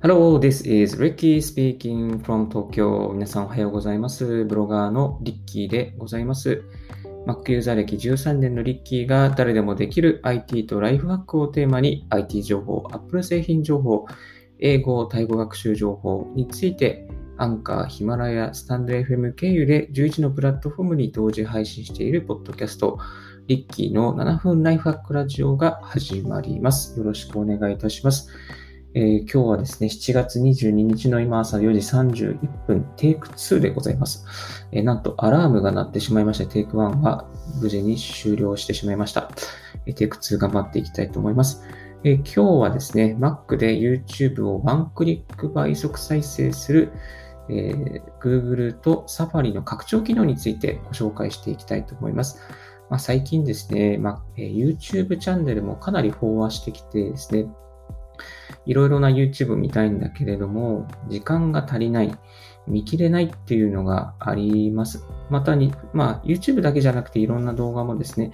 Hello, this is Ricky speaking from Tokyo. 皆さんおはようございます。ブロガーのリッキーでございます。Mac ユーザー歴13年のリッキーが誰でもできる IT とライフハックをテーマに IT 情報、Apple 製品情報、英語、タイ語学習情報についてアンカー、ヒマラヤ、スタンド FM 経由で11のプラットフォームに同時配信しているポッドキャスト、リッキーの7分ライフハックラジオが始まります。よろしくお願いいたします。えー今日はですね、7月22日の今朝4時31分、テイク2でございます。えーなんとアラームが鳴ってしまいまして、テイク1は無事に終了してしまいました。えーテイク2頑張っていきたいと思います。え今日はですね、Mac で YouTube をワンクリック倍速再生する、え Google と Safari の拡張機能についてご紹介していきたいと思います。まあ、最近ですね、まあ YouTube チャンネルもかなり飽和してきてですね、いろいろな YouTube 見たいんだけれども、時間が足りない、見切れないっていうのがあります。またに、まあ YouTube だけじゃなくていろんな動画もですね、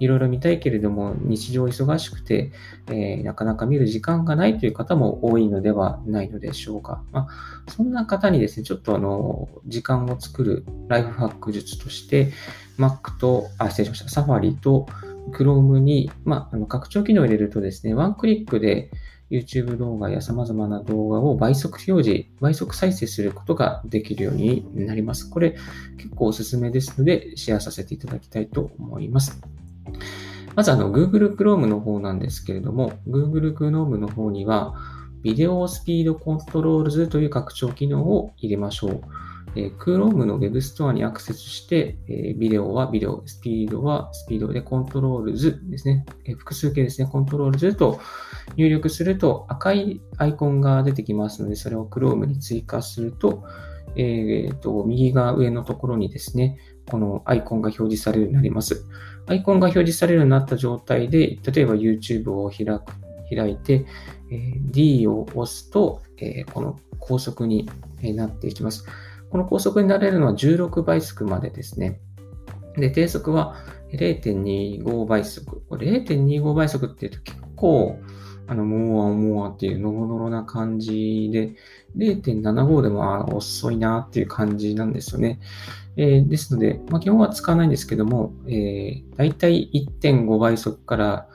いろいろ見たいけれども、日常忙しくて、えーなかなか見る時間がないという方も多いのではないのでしょうか。まあ、そんな方にですね、ちょっとあの、時間を作るライフハック術として、Mac と、あ、失礼しました、Safari と Chrome に、まあ、あの拡張機能を入れるとですね、ワンクリックで YouTube 動画や様々な動画を倍速表示、倍速再生することができるようになります。これ結構おすすめですので、シェアさせていただきたいと思います。まずあの Google Chrome の方なんですけれども、Google Chrome の方には、 Video Speed Controls という拡張機能を入れましょう。えー Chrome の Web ストアにアクセスして、えービデオはビデオ、スピードはスピードで Controls ですね。えー複数形ですね。 Controls と入力すると赤いアイコンが出てきますので、それを Chrome に追加すると、えーと、右側上のところにですね、このアイコンが表示されるようになります。アイコンが表示されるようになった状態で、例えば YouTube を開く開いて、えー D を押すと、えーこの高速になっていきます。この高速になれるのは16倍速までですね。で、低速は0.25倍速。これ0.25倍速って言うと結構、あの、もうもうっていうノロノロな感じで、0.75でも遅いなっていう感じなんですよね。えーですので、まあ、基本は使わないんですけども、えー、だいたい1.5倍速から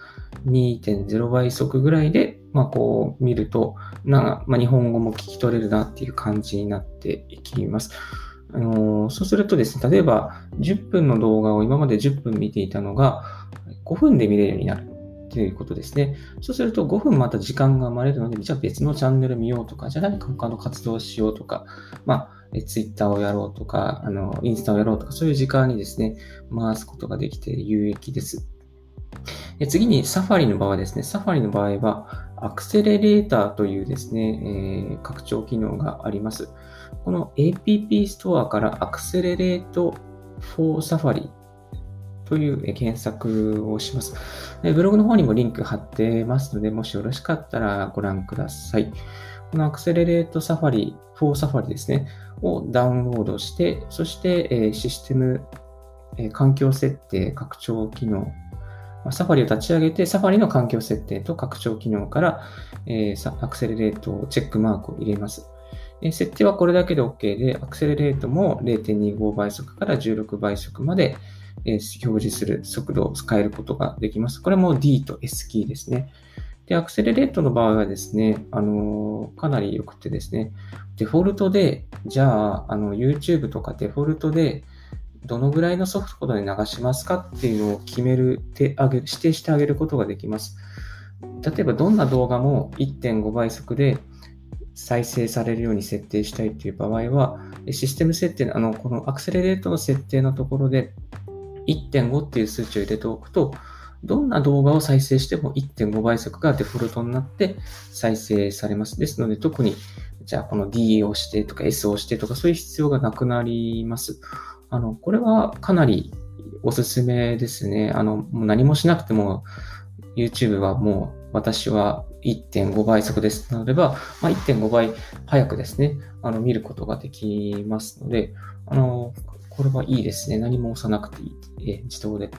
2.0倍速ぐらいで、まあ、こう見ると、なまあ、日本語も聞き取れるなっていう感じになっていきます。あのそうするとですね、例えば10分の動画を今まで10分見ていたのが5分で見れるようになるということですね。そうすると5分また時間が生まれるので、じゃあ別のチャンネル見ようとか、じゃあ何か他の活動をしようとか、まあ、え Twitter をやろうとか、あの、インスタをやろうとか、そういう時間にですね、回すことができて有益です。え次に、サファリの場合ですね、サファリの場合は、アクセレレーターというですね、えー拡張機能があります。この APP ストアからアクセレレート for Safari という検索をします。でブログの方にもリンク貼ってますので、もしよろしかったらご覧ください。このアクセレレートサファリ、for Safari ですね、をダウンロードして、そして、システム、環境設定、拡張機能、サファリを立ち上げて、サファリの環境設定と拡張機能から、えーアクセレレートをチェックマークを入れます。えー設定はこれだけで OK で、アクセレレートも0.25倍速から16倍速まで、えー表示する速度を変えることができます。これも D と S キーですね。で、アクセレレートの場合はですね、あのーかなり良くてですね、デフォルトで、じゃあ、あの、YouTube とかデフォルトで、どのぐらいのソフトで流しますかっていうのを決める、てあげ指定してあげることができます。例えば、どんな動画も1.5倍速で再生されるように設定したいという場合は、システム設定の、あの、このアクセレレートの設定のところで、1.5っていう数値を入れておくと、どんな動画を再生しても1.5倍速がデフォルトになって再生されます。ですので、特に、じゃあこの D を押してとか S を押してとかそういう必要がなくなります。あの、これはかなりおすすめですね。あの、もう何もしなくても YouTube はもう私は1.5倍速ですとなれば、まあ、1.5倍早くですね、あの、見ることができますので、あの、これはいいですね。何も押さなくていい。え自動で。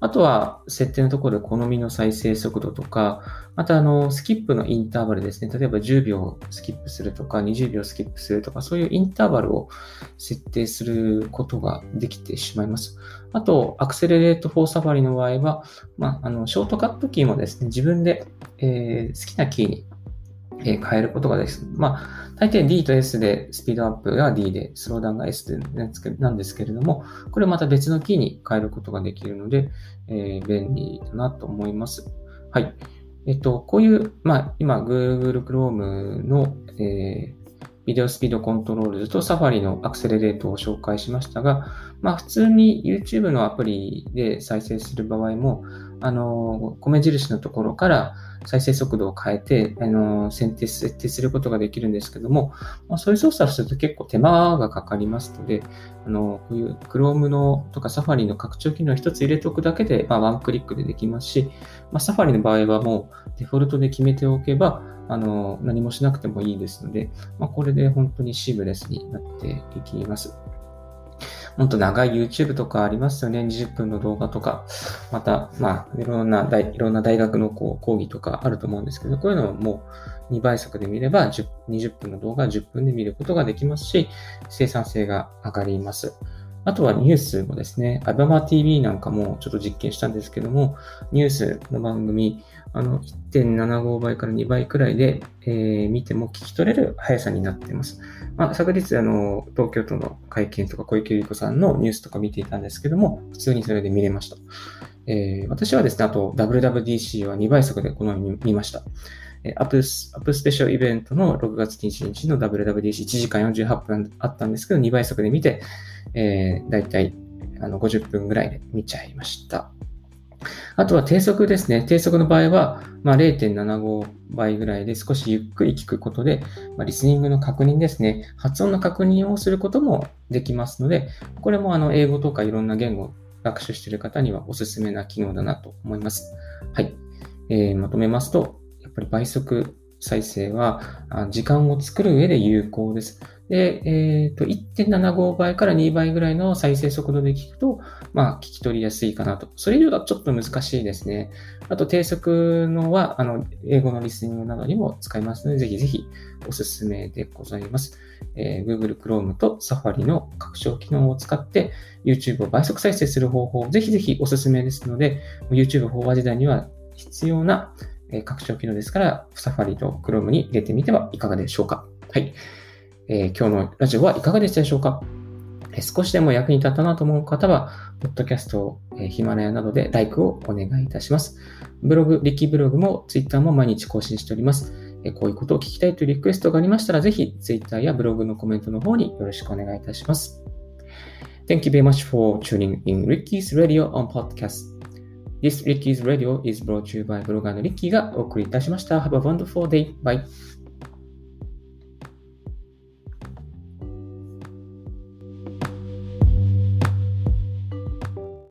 あとは、設定のところで好みの再生速度とか、また、あの、スキップのインターバルですね。例えば10秒スキップするとか、20秒スキップするとか、そういうインターバルを設定することができてしまいます。あと、アクセレレートフォーサファリの場合は、まあ、あの、ショートカットキーもですね、自分で、えー、好きなキーにえ変えることができる。まあ、大抵 D と S でスピードアップが D で、スローダウンが S でなんですけれども、これまた別のキーに変えることができるので、えー、便利だなと思います。はい。えっと、こういう、まあ、今、Google Chrome の、えービデオスピードコントロールズと Safari のアクセレレートを紹介しましたが、まあ普通に YouTube のアプリで再生する場合も、あの、米印のところから再生速度を変えて、あの、設定、設定することができるんですけども、まあ、そういう操作をすると結構手間がかかりますので、あの、こういう Chrome のとか Safari の拡張機能を一つ入れておくだけで、まあ、ワンクリックでできますし、まあ、Safari の場合はもうデフォルトで決めておけば、あの、何もしなくてもいいですので、まあ、これで本当にシームレスになっていきます。もっと長い YouTube とかありますよね。20分の動画とか。また、まあ、いろんな大、いろんな大学のこう講義とかあると思うんですけど、こういうのをもう2倍速で見れば20分の動画10分で見ることができますし、生産性が上がります。あとはニュースもですね、アバマ TV なんかもちょっと実験したんですけども、ニュースの番組、あの、1.75倍から2倍くらいで、えー、見ても聞き取れる速さになっています。まあ、昨日、あの、東京都の会見とか小池百合子さんのニュースとか見ていたんですけども、普通にそれで見れました。えー、私はですね、あと WWDC は2倍速でこのように見ました。アップス、アップスペシャルイベントの6月21日の WWDC1 時間48分あったんですけど、2倍速で見て、えー、だいたいあの50分ぐらいで見ちゃいました。あとは低速ですね。低速の場合は、まあ、0.75倍ぐらいで少しゆっくり聞くことで、まあ、リスニングの確認ですね。発音の確認をすることもできますので、これもあの英語とかいろんな言語を学習している方にはおすすめな機能だなと思います。はい。えー、まとめますと、っぱり倍速再生は時間を作る上で有効です。で、えっ、ー、と、1.75倍から2倍ぐらいの再生速度で聞くと、まあ、聞き取りやすいかなと。それ以上だとちょっと難しいですね。あと、低速のは、あの、英語のリスニングなどにも使えますので、ぜひぜひおすすめでございます。えー、Google Chrome と Safari の拡張機能を使って YouTube を倍速再生する方法、ぜひぜひおすすめですので、YouTube 飽和時代には必要なえ拡張機能ですから、サファリと Chrome に入れてみてはいかがでしょうか。はい。えー、今日のラジオはいかがでしたでしょうか、え少しでも役に立ったなと思う方は、ポッドキャスト、えヒマラヤなどで LIKE をお願いいたします。ブログ、リキブログも Twitter も毎日更新しております。えこういうことを聞きたいというリクエストがありましたら、ぜひ Twitter やブログのコメントの方によろしくお願いいたします。Thank you very much for tuning in Ricky's Radio on Podcast. This Ricky's Radio is brought to you by ブロガーのリッキーがお送りいたしました。Have a wonderful day. Bye.